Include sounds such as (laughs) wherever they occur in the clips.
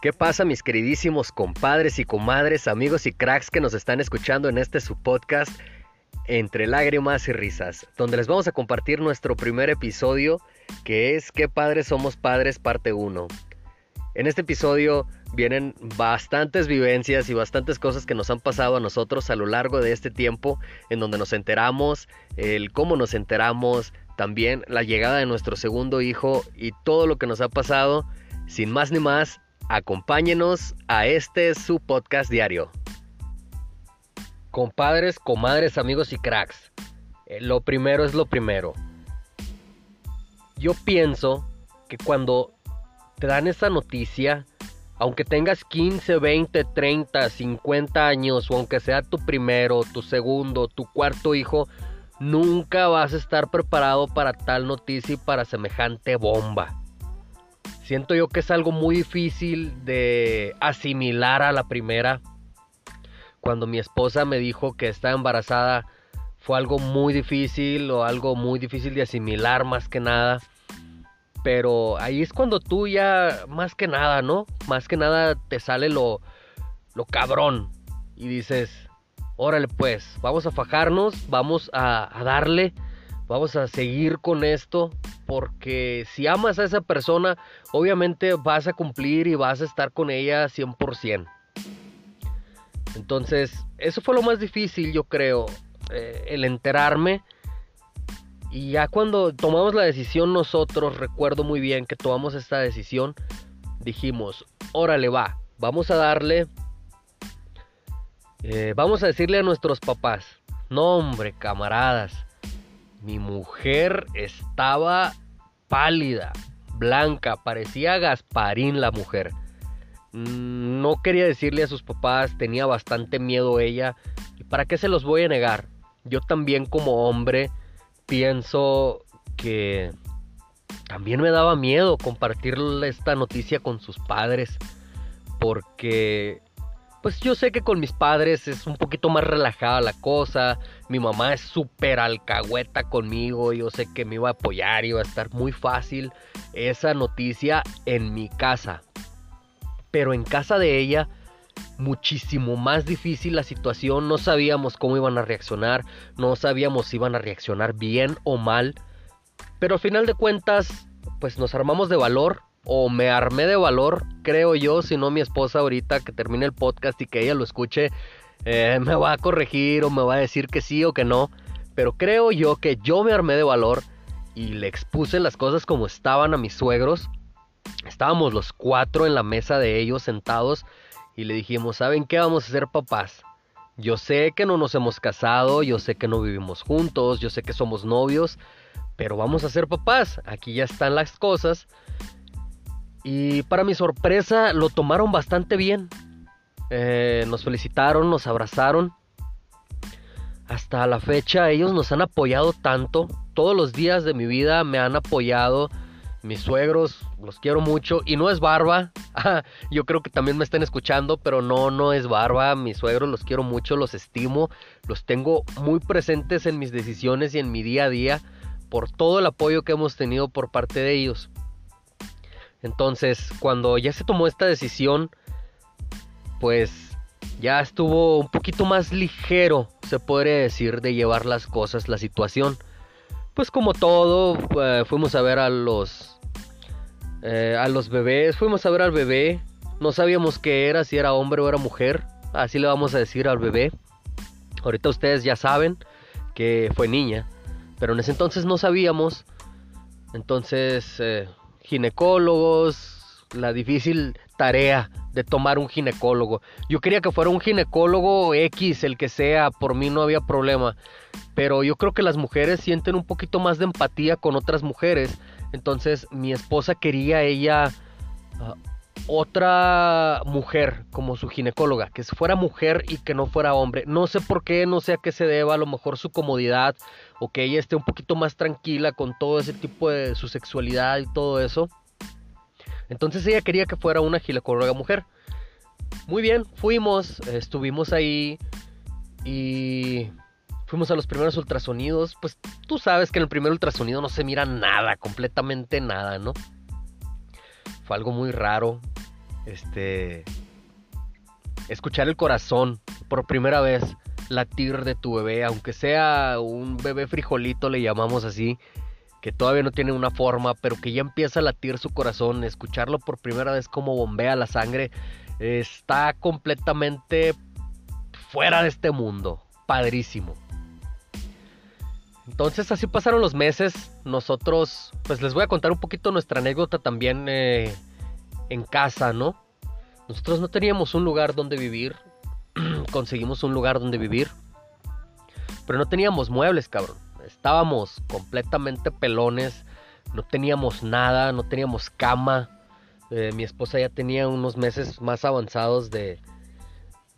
¿Qué pasa mis queridísimos compadres y comadres, amigos y cracks que nos están escuchando en este su podcast Entre lágrimas y risas, donde les vamos a compartir nuestro primer episodio que es ¿Qué padres somos padres parte 1? En este episodio vienen bastantes vivencias y bastantes cosas que nos han pasado a nosotros a lo largo de este tiempo en donde nos enteramos, el cómo nos enteramos, también la llegada de nuestro segundo hijo y todo lo que nos ha pasado. Sin más ni más, Acompáñenos a este su podcast diario. Compadres, comadres, amigos y cracks. Eh, lo primero es lo primero. Yo pienso que cuando te dan esa noticia, aunque tengas 15, 20, 30, 50 años, o aunque sea tu primero, tu segundo, tu cuarto hijo, nunca vas a estar preparado para tal noticia y para semejante bomba. Siento yo que es algo muy difícil de asimilar a la primera. Cuando mi esposa me dijo que estaba embarazada, fue algo muy difícil o algo muy difícil de asimilar más que nada. Pero ahí es cuando tú ya, más que nada, ¿no? Más que nada te sale lo, lo cabrón. Y dices, órale pues, vamos a fajarnos, vamos a, a darle, vamos a seguir con esto porque si amas a esa persona, obviamente vas a cumplir y vas a estar con ella 100%. Entonces, eso fue lo más difícil, yo creo, eh, el enterarme. Y ya cuando tomamos la decisión nosotros, recuerdo muy bien que tomamos esta decisión, dijimos, órale va, vamos a darle, eh, vamos a decirle a nuestros papás, no hombre, camaradas, mi mujer estaba pálida, blanca, parecía Gasparín la mujer. Mm, no quería decirle a sus papás, tenía bastante miedo ella. ¿Y para qué se los voy a negar? Yo también como hombre pienso que también me daba miedo compartir esta noticia con sus padres. Porque pues yo sé que con mis padres es un poquito más relajada la cosa. Mi mamá es súper alcahueta conmigo. Yo sé que me iba a apoyar, iba a estar muy fácil esa noticia en mi casa. Pero en casa de ella, muchísimo más difícil la situación. No sabíamos cómo iban a reaccionar. No sabíamos si iban a reaccionar bien o mal. Pero al final de cuentas, pues nos armamos de valor o me armé de valor, creo yo, si no mi esposa ahorita que termine el podcast y que ella lo escuche, eh, me va a corregir o me va a decir que sí o que no. Pero creo yo que yo me armé de valor y le expuse las cosas como estaban a mis suegros. Estábamos los cuatro en la mesa de ellos sentados y le dijimos, ¿saben qué vamos a hacer papás? Yo sé que no nos hemos casado, yo sé que no vivimos juntos, yo sé que somos novios, pero vamos a ser papás. Aquí ya están las cosas y para mi sorpresa lo tomaron bastante bien. Eh, nos felicitaron, nos abrazaron. Hasta la fecha ellos nos han apoyado tanto. Todos los días de mi vida me han apoyado. Mis suegros, los quiero mucho. Y no es barba. (laughs) Yo creo que también me están escuchando, pero no, no es barba. Mis suegros los quiero mucho, los estimo. Los tengo muy presentes en mis decisiones y en mi día a día por todo el apoyo que hemos tenido por parte de ellos. Entonces, cuando ya se tomó esta decisión, pues ya estuvo un poquito más ligero, se podría decir, de llevar las cosas, la situación. Pues como todo, eh, fuimos a ver a los eh, a los bebés, fuimos a ver al bebé, no sabíamos qué era, si era hombre o era mujer, así le vamos a decir al bebé. Ahorita ustedes ya saben que fue niña, pero en ese entonces no sabíamos. Entonces, eh, ginecólogos, la difícil tarea de tomar un ginecólogo. Yo quería que fuera un ginecólogo X, el que sea, por mí no había problema. Pero yo creo que las mujeres sienten un poquito más de empatía con otras mujeres. Entonces mi esposa quería ella ah, otra mujer como su ginecóloga, que fuera mujer y que no fuera hombre. No sé por qué, no sé a qué se deba, a lo mejor su comodidad o que ella esté un poquito más tranquila con todo ese tipo de su sexualidad y todo eso. Entonces ella quería que fuera una ginecóloga mujer. Muy bien, fuimos, estuvimos ahí y fuimos a los primeros ultrasonidos. Pues tú sabes que en el primer ultrasonido no se mira nada, completamente nada, ¿no? Fue algo muy raro. Este, escuchar el corazón por primera vez latir de tu bebé, aunque sea un bebé frijolito, le llamamos así, que todavía no tiene una forma, pero que ya empieza a latir su corazón, escucharlo por primera vez como bombea la sangre, está completamente fuera de este mundo, padrísimo. Entonces así pasaron los meses, nosotros, pues les voy a contar un poquito nuestra anécdota también eh, en casa, ¿no? Nosotros no teníamos un lugar donde vivir, (clears throat) conseguimos un lugar donde vivir, pero no teníamos muebles, cabrón. Estábamos completamente pelones, no teníamos nada, no teníamos cama. Eh, mi esposa ya tenía unos meses más avanzados de,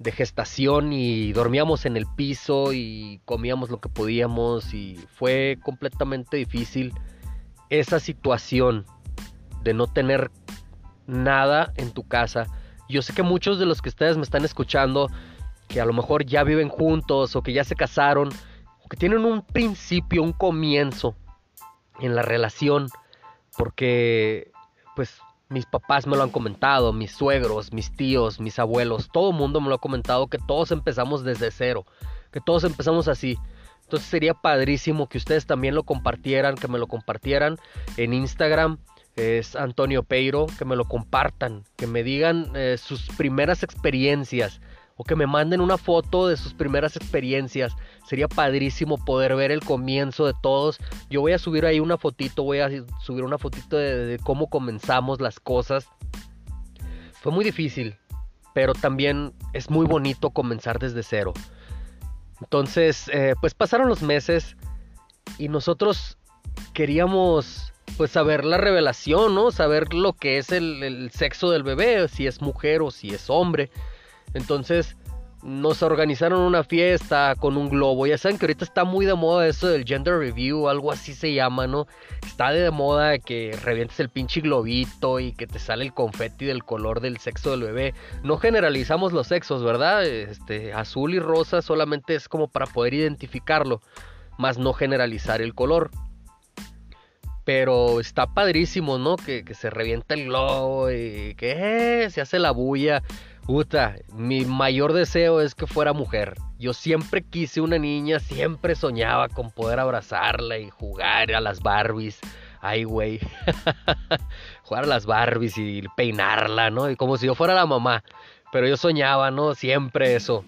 de gestación y dormíamos en el piso y comíamos lo que podíamos y fue completamente difícil esa situación de no tener nada en tu casa. Yo sé que muchos de los que ustedes me están escuchando, que a lo mejor ya viven juntos o que ya se casaron, que tienen un principio, un comienzo en la relación, porque pues mis papás me lo han comentado, mis suegros, mis tíos, mis abuelos, todo el mundo me lo ha comentado que todos empezamos desde cero, que todos empezamos así. Entonces sería padrísimo que ustedes también lo compartieran, que me lo compartieran en Instagram, es Antonio Peiro, que me lo compartan, que me digan eh, sus primeras experiencias o que me manden una foto de sus primeras experiencias. Sería padrísimo poder ver el comienzo de todos. Yo voy a subir ahí una fotito, voy a subir una fotito de, cómo comenzamos las cosas. Fue muy difícil, pero también es muy bonito comenzar desde cero. Entonces, eh, pues pasaron los meses y nosotros queríamos pues saber la revelación, ¿no? Saber lo que es el, sexo del bebé, si es mujer o si es hombre. Entonces nos organizaron una fiesta con un globo. Ya saben que ahorita está muy de moda eso del gender review, algo así se llama, ¿no? Está de moda que revientes el pinche globito y que te sale el confeti del color del sexo del bebé. No generalizamos los sexos, ¿verdad? Este, azul y rosa solamente es como para poder identificarlo, más no generalizar el color. Pero está padrísimo, ¿no? Que, se revienta el globo y que eh, se hace la bulla. Puta, mi mayor deseo es que fuera mujer. Yo siempre quise una niña, siempre soñaba con poder abrazarla y jugar a las Barbies. Ay, güey. (laughs) jugar a las Barbies y peinarla, ¿no? Y como si yo fuera la mamá. Pero yo soñaba, ¿no? Siempre eso.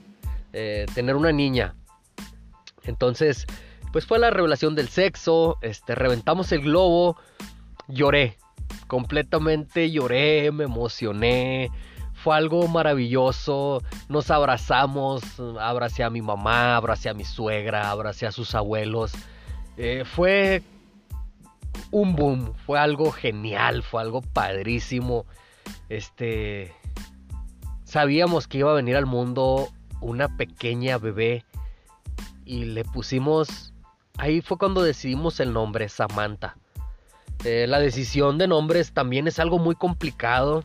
Eh, tener una niña. Entonces, pues fue la revelación del sexo, este, reventamos el globo, lloré, completamente lloré, me emocioné, fue algo maravilloso, nos abrazamos, abracé a mi mamá, abracé a mi suegra, abracé a sus abuelos, eh, fue un boom, fue algo genial, fue algo padrísimo, este, sabíamos que iba a venir al mundo una pequeña bebé y le pusimos ahí fue cuando decidimos el nombre, Samantha. Eh, la decisión de nombres también es algo muy complicado.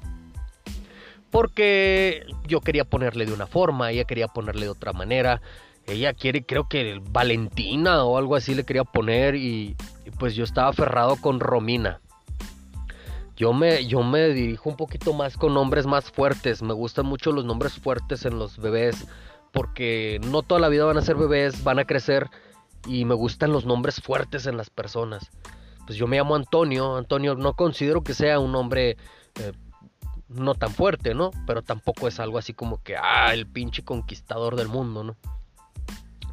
Porque yo quería ponerle de una forma, ella quería ponerle de otra manera. Ella quiere, creo que Valentina o algo así le quería poner y, pues yo estaba aferrado con Romina. Yo me, yo me dirijo un poquito más con nombres más fuertes. Me gustan mucho los nombres fuertes en los bebés. Porque no toda la vida van a ser bebés, van a crecer y me gustan los nombres fuertes en las personas. Pues yo me llamo Antonio, Antonio no considero que sea un nombre eh, no tan fuerte, ¿no? Pero tampoco es algo así como que, ah, el pinche conquistador del mundo, ¿no?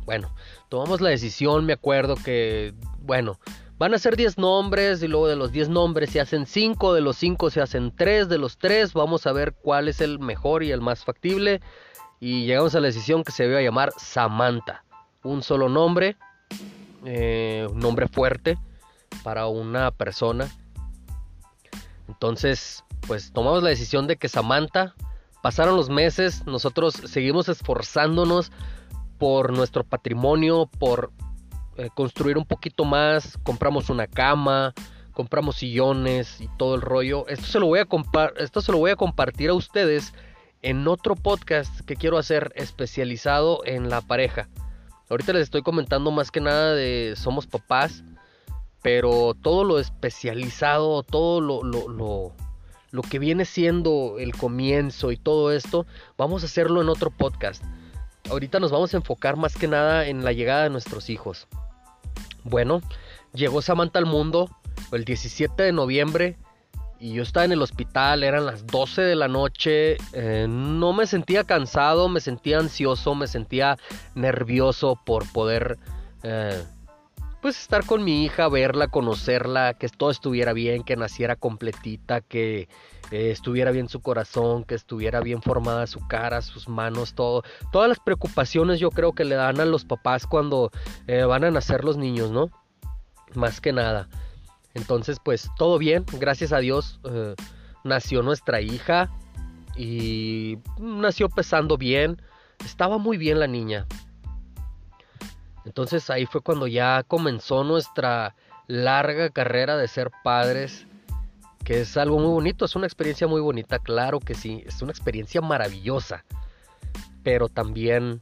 Bueno, tomamos la decisión, me acuerdo que, bueno, van a ser 10 nombres y luego de los 10 nombres se hacen 5, de los 5 se hacen 3, de los 3 vamos a ver cuál es el mejor y el más factible. Y llegamos a la decisión que se iba a llamar Samantha. Un solo nombre, eh, un nombre fuerte para una persona. Entonces, pues tomamos la decisión de que Samantha, pasaron los meses, nosotros seguimos esforzándonos por nuestro patrimonio, por eh, construir un poquito más, compramos una cama, compramos sillones y todo el rollo. Esto se lo voy a esto se lo voy a compartir a ustedes en otro podcast que quiero hacer especializado en la pareja. Ahorita les estoy comentando más que nada de somos papás, pero todo lo especializado, todo lo, lo que viene siendo el comienzo y todo esto, vamos a hacerlo en otro podcast. Ahorita nos vamos a enfocar más que nada en la llegada de nuestros hijos. Bueno, llegó Samantha al mundo el 17 de noviembre y yo estaba en el hospital, eran las 12 de la noche, eh, no me sentía cansado, me sentía ansioso, me sentía nervioso por poder eh, pues estar con mi hija, verla, conocerla, que todo estuviera bien, que naciera completita, que eh, estuviera bien su corazón, que estuviera bien formada su cara, sus manos, todo. Todas las preocupaciones yo creo que le dan a los papás cuando van a nacer los niños, ¿no? Más que nada. Entonces, pues todo bien, gracias a Dios eh, nació nuestra hija y nació pesando bien, estaba muy bien la niña. Entonces ahí fue cuando ya comenzó nuestra larga carrera de ser padres, que es algo muy bonito, es una experiencia muy bonita, claro que sí, es una experiencia maravillosa, pero también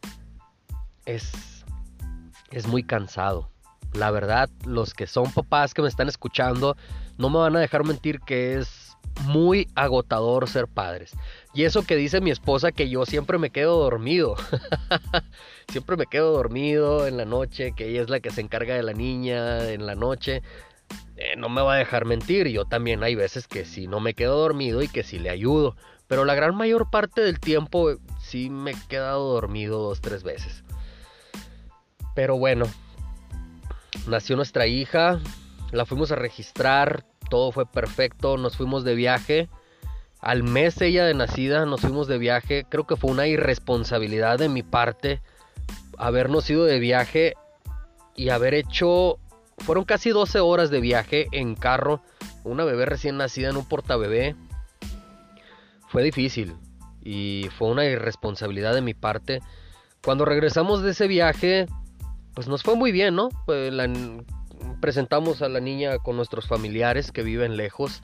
es, es muy cansado. La verdad, los que son papás que me están escuchando, no me van a dejar mentir que es muy agotador ser padres. Y eso que dice mi esposa que yo siempre me quedo dormido. (laughs) siempre me quedo dormido en la noche, que ella es la que se encarga de la niña en la noche. Eh, no me va a dejar mentir, yo también hay veces que sí no me quedo dormido y que sí le ayudo. Pero la gran mayor parte del tiempo sí me he quedado dormido dos, tres veces. Pero bueno, nació nuestra hija, la fuimos a registrar, todo fue perfecto, nos fuimos de viaje. Al mes ella de nacida nos fuimos de viaje, creo que fue una irresponsabilidad de mi parte habernos ido de viaje y haber hecho, fueron casi 12 horas de viaje en carro, una bebé recién nacida en un portabebé. Fue difícil y fue una irresponsabilidad de mi parte. Cuando regresamos de ese viaje, pues nos fue muy bien, ¿no? Pues presentamos a la niña con nuestros familiares que viven lejos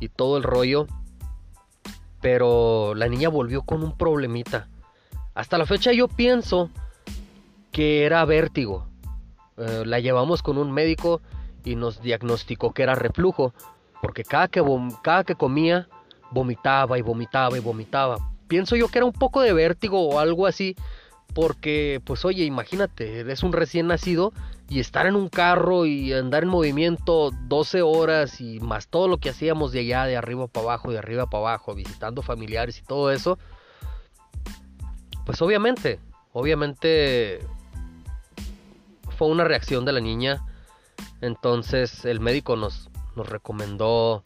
y todo el rollo. Pero la niña volvió con un problemita. Hasta la fecha yo pienso que era vértigo. Eh, la llevamos con un médico y nos diagnosticó que era reflujo. Porque cada que, cada que comía, vomitaba y vomitaba y vomitaba. Pienso yo que era un poco de vértigo o algo así porque, pues oye, imagínate, eres un recién nacido y estar en un carro y andar en movimiento 12 horas y más todo lo que hacíamos de allá, de arriba para abajo, de arriba para abajo, visitando familiares y todo eso. Pues obviamente, obviamente fue una reacción de la niña. Entonces el médico nos, nos recomendó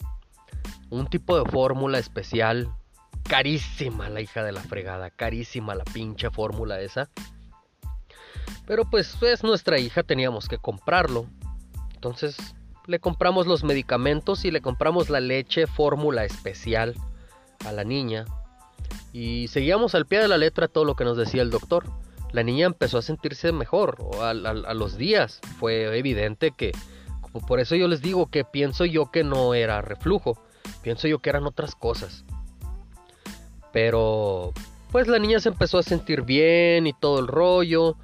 un tipo de fórmula especial carísima la hija de la fregada, carísima la pinche fórmula esa. Pero pues es nuestra hija, teníamos que comprarlo. Entonces le compramos los medicamentos y le compramos la leche fórmula especial a la niña. Y seguíamos al pie de la letra todo lo que nos decía el doctor. La niña empezó a sentirse mejor a, a los días. Fue evidente que, por eso yo les digo que pienso yo que no era reflujo. Pienso yo que eran otras cosas. Pero pues la niña se empezó a sentir bien y todo el rollo.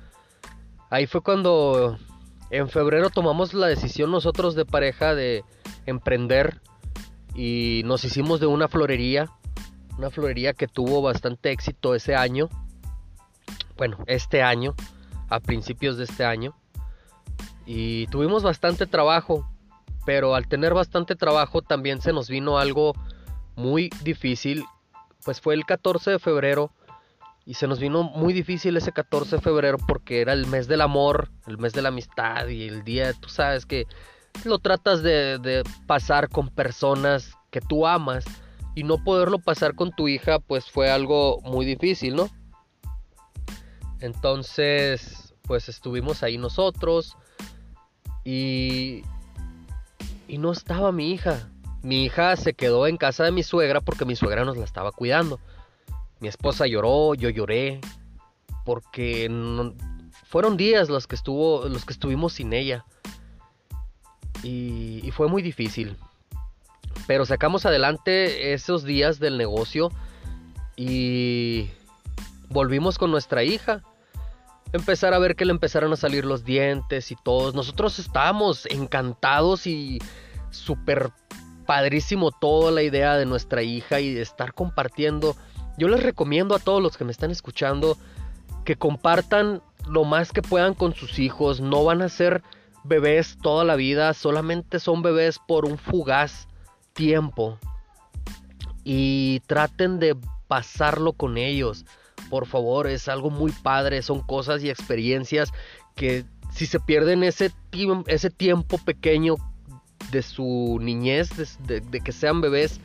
Ahí fue cuando en febrero tomamos la decisión nosotros de pareja de emprender y nos hicimos de una florería, una florería que tuvo bastante éxito ese año. Bueno, este año, a principios de este año. Y tuvimos bastante trabajo, pero al tener bastante trabajo también se nos vino algo muy difícil pues fue el 14 de febrero y se nos vino muy difícil ese 14 de febrero porque era el mes del amor, el mes de la amistad y el día, tú sabes que lo tratas de, pasar con personas que tú amas y no poderlo pasar con tu hija pues fue algo muy difícil, ¿no? Entonces pues estuvimos ahí nosotros y, y no estaba mi hija. Mi hija se quedó en casa de mi suegra porque mi suegra nos la estaba cuidando. Mi esposa lloró, yo lloré, porque fueron días los que, estuvo, los que estuvimos sin ella. Y, y fue muy difícil. Pero sacamos adelante esos días del negocio y volvimos con nuestra hija. Empezar a ver que le empezaron a salir los dientes y todos. Nosotros estábamos encantados y súper padrísimo toda la idea de nuestra hija y de estar compartiendo. Yo les recomiendo a todos los que me están escuchando que compartan lo más que puedan con sus hijos. No van a ser bebés toda la vida, solamente son bebés por un fugaz tiempo. Y traten de pasarlo con ellos. Por favor, es algo muy padre, son cosas y experiencias que si se pierden ese, ese tiempo pequeño de su niñez, de, que sean bebés,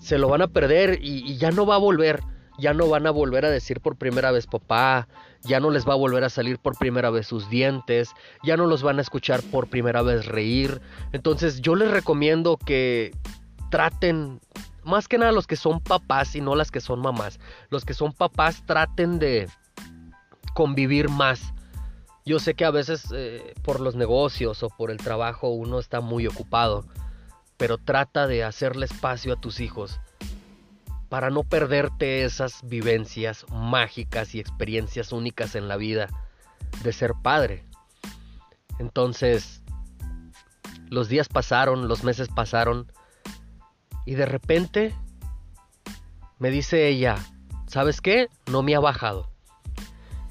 se lo van a perder y, ya no va a volver. Ya no van a volver a decir por primera vez papá, ya no les va a volver a salir por primera vez sus dientes, ya no los van a escuchar por primera vez reír. Entonces yo les recomiendo que traten, más que nada los que son papás y no las que son mamás, los que son papás traten de convivir más yo sé que a veces eh, por los negocios o por el trabajo uno está muy ocupado, pero trata de hacerle espacio a tus hijos para no perderte esas vivencias mágicas y experiencias únicas en la vida de ser padre. Entonces, los días pasaron, los meses pasaron, y de repente me dice ella, ¿sabes qué? No me ha bajado.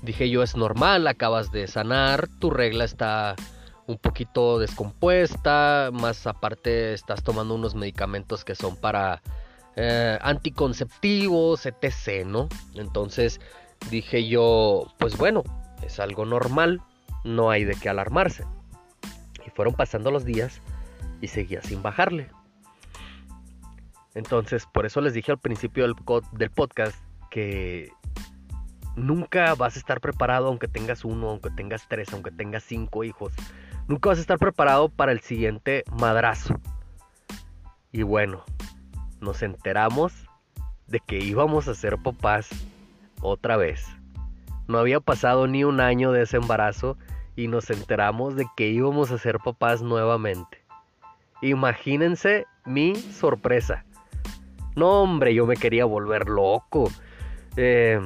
Dije yo, es normal, acabas de sanar, tu regla está un poquito descompuesta, más aparte estás tomando unos medicamentos que son para eh, anticonceptivos, etc., ¿no? Entonces dije yo, pues bueno, es algo normal, no hay de qué alarmarse. Y fueron pasando los días y seguía sin bajarle. Entonces, por eso les dije al principio del, del podcast que Nunca vas a estar preparado aunque tengas uno, aunque tengas tres, aunque tengas cinco hijos. Nunca vas a estar preparado para el siguiente madrazo. Y bueno, nos enteramos de que íbamos a ser papás otra vez. No había pasado ni un año de ese embarazo y nos enteramos de que íbamos a ser papás nuevamente. Imagínense mi sorpresa. No, hombre, yo me quería volver loco. Eh,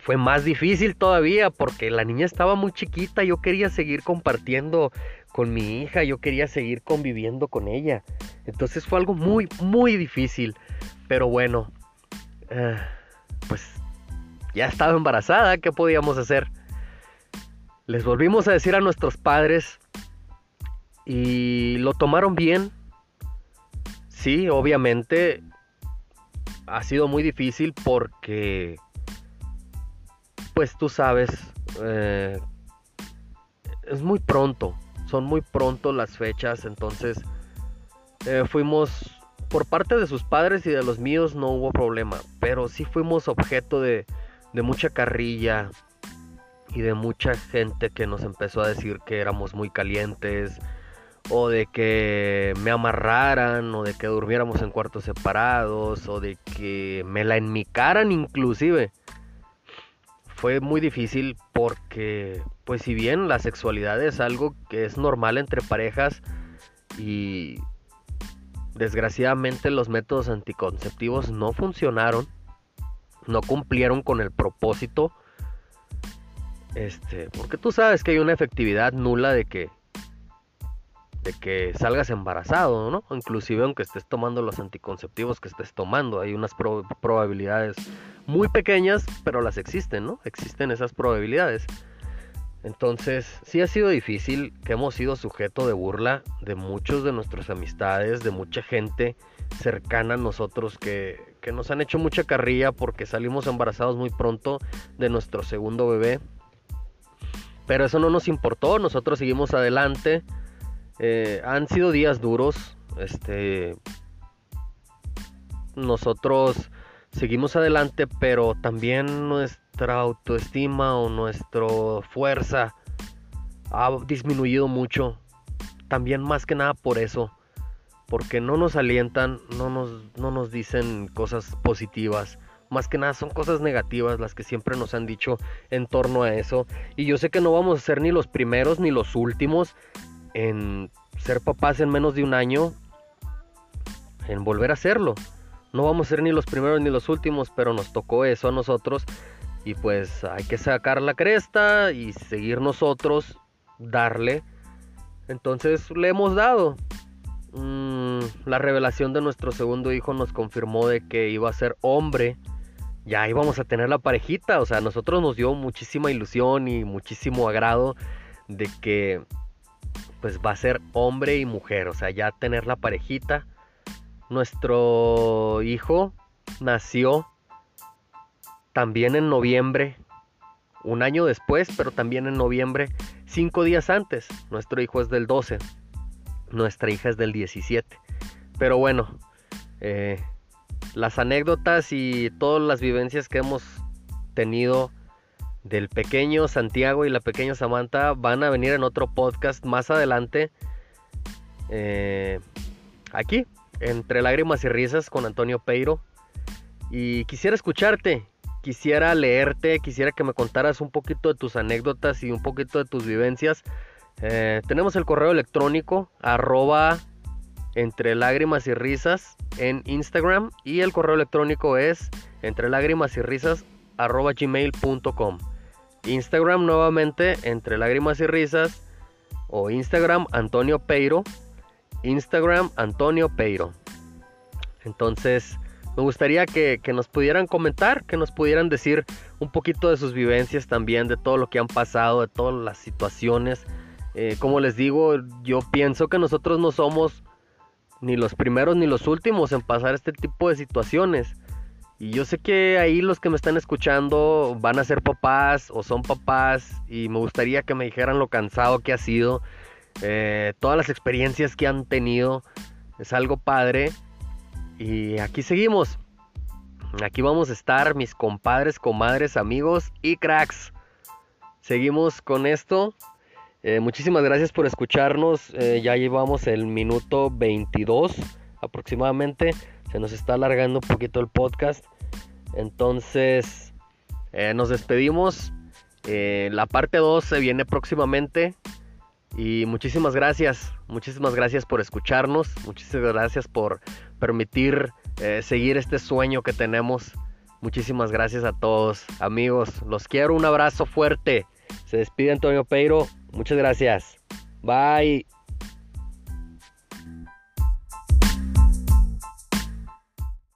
fue más difícil todavía porque la niña estaba muy chiquita, yo quería seguir compartiendo con mi hija, yo quería seguir conviviendo con ella. Entonces fue algo muy, muy difícil. Pero bueno, eh, pues ya estaba embarazada, ¿qué podíamos hacer? Les volvimos a decir a nuestros padres y lo tomaron bien. Sí, obviamente ha sido muy difícil porque pues tú sabes, eh, es muy pronto, son muy pronto las fechas, entonces eh, fuimos, por parte de sus padres y de los míos no hubo problema, pero sí fuimos objeto de, de mucha carrilla y de mucha gente que nos empezó a decir que éramos muy calientes, o de que me amarraran, o de que durmiéramos en cuartos separados, o de que me la enmicaran inclusive fue muy difícil porque, pues si bien la sexualidad es algo que es normal entre parejas y desgraciadamente los métodos anticonceptivos no funcionaron, no cumplieron con el propósito, este, porque tú sabes que hay una efectividad nula de que de que salgas embarazado, ¿no? Inclusive aunque estés tomando los anticonceptivos que estés tomando, hay unas probabilidades muy pequeñas, pero las existen, ¿no? Existen esas probabilidades. Entonces, sí ha sido difícil que hemos sido sujeto de burla de muchos de nuestras amistades, de mucha gente cercana a nosotros que, que nos han hecho mucha carrilla porque salimos embarazados muy pronto de nuestro segundo bebé. Pero eso no nos importó, nosotros seguimos adelante eh, han sido días duros. Este. Nosotros seguimos adelante, pero también nuestra autoestima o nuestra fuerza ha disminuido mucho. También más que nada por eso. Porque no nos alientan, no nos, no nos dicen cosas positivas. Más que nada son cosas negativas las que siempre nos han dicho en torno a eso. Y yo sé que no vamos a ser ni los primeros ni los últimos en ser papás en menos de un año, en volver a hacerlo. No vamos a ser ni los primeros ni los últimos, pero nos tocó eso a nosotros y pues hay que sacar la cresta y seguir nosotros, darle. Entonces le hemos dado. mm, la revelación de nuestro segundo hijo nos confirmó de que iba a ser hombre, ya íbamos a tener la parejita. O sea, a nosotros nos dio muchísima ilusión y muchísimo agrado de que pues va a ser hombre y mujer. O sea, ya tener la parejita. Nuestro hijo nació también en noviembre, un año después, pero también en noviembre, cinco días antes. Nuestro hijo es del 12, nuestra hija es del 17. Pero bueno, eh, las anécdotas y todas las vivencias que hemos tenido del pequeño Santiago y la pequeña Samantha van a venir en otro podcast más adelante. Eh, aquí, entre lágrimas y risas con Antonio Peiro. Y quisiera escucharte, quisiera leerte, quisiera que me contaras un poquito de tus anécdotas y un poquito de tus vivencias. Eh, tenemos el correo electrónico arroba entre lágrimas y risas en Instagram y el correo electrónico es entre lágrimas y risas arroba gmail.com. Instagram nuevamente entre lágrimas y risas o Instagram Antonio Peiro. Instagram Antonio Peiro. Entonces, me gustaría que, nos pudieran comentar, que nos pudieran decir un poquito de sus vivencias también, de todo lo que han pasado, de todas las situaciones. Eh, como les digo, yo pienso que nosotros no somos ni los primeros ni los últimos en pasar este tipo de situaciones. Y yo sé que ahí los que me están escuchando van a ser papás o son papás y me gustaría que me dijeran lo cansado que ha sido, eh, todas las experiencias que han tenido. Es algo padre. Y aquí seguimos. Aquí vamos a estar mis compadres, comadres, amigos y cracks. Seguimos con esto. Eh, muchísimas gracias por escucharnos. Eh, ya llevamos el minuto 22 aproximadamente. Se nos está alargando un poquito el podcast. Entonces, eh, nos despedimos. la parte 2 se viene próximamente. Y muchísimas gracias. Muchísimas gracias por escucharnos. Muchísimas gracias por permitir seguir este sueño que tenemos. Muchísimas gracias a todos. Amigos, los quiero. Un abrazo fuerte. Se despide Antonio Peiro. Muchas gracias. Bye.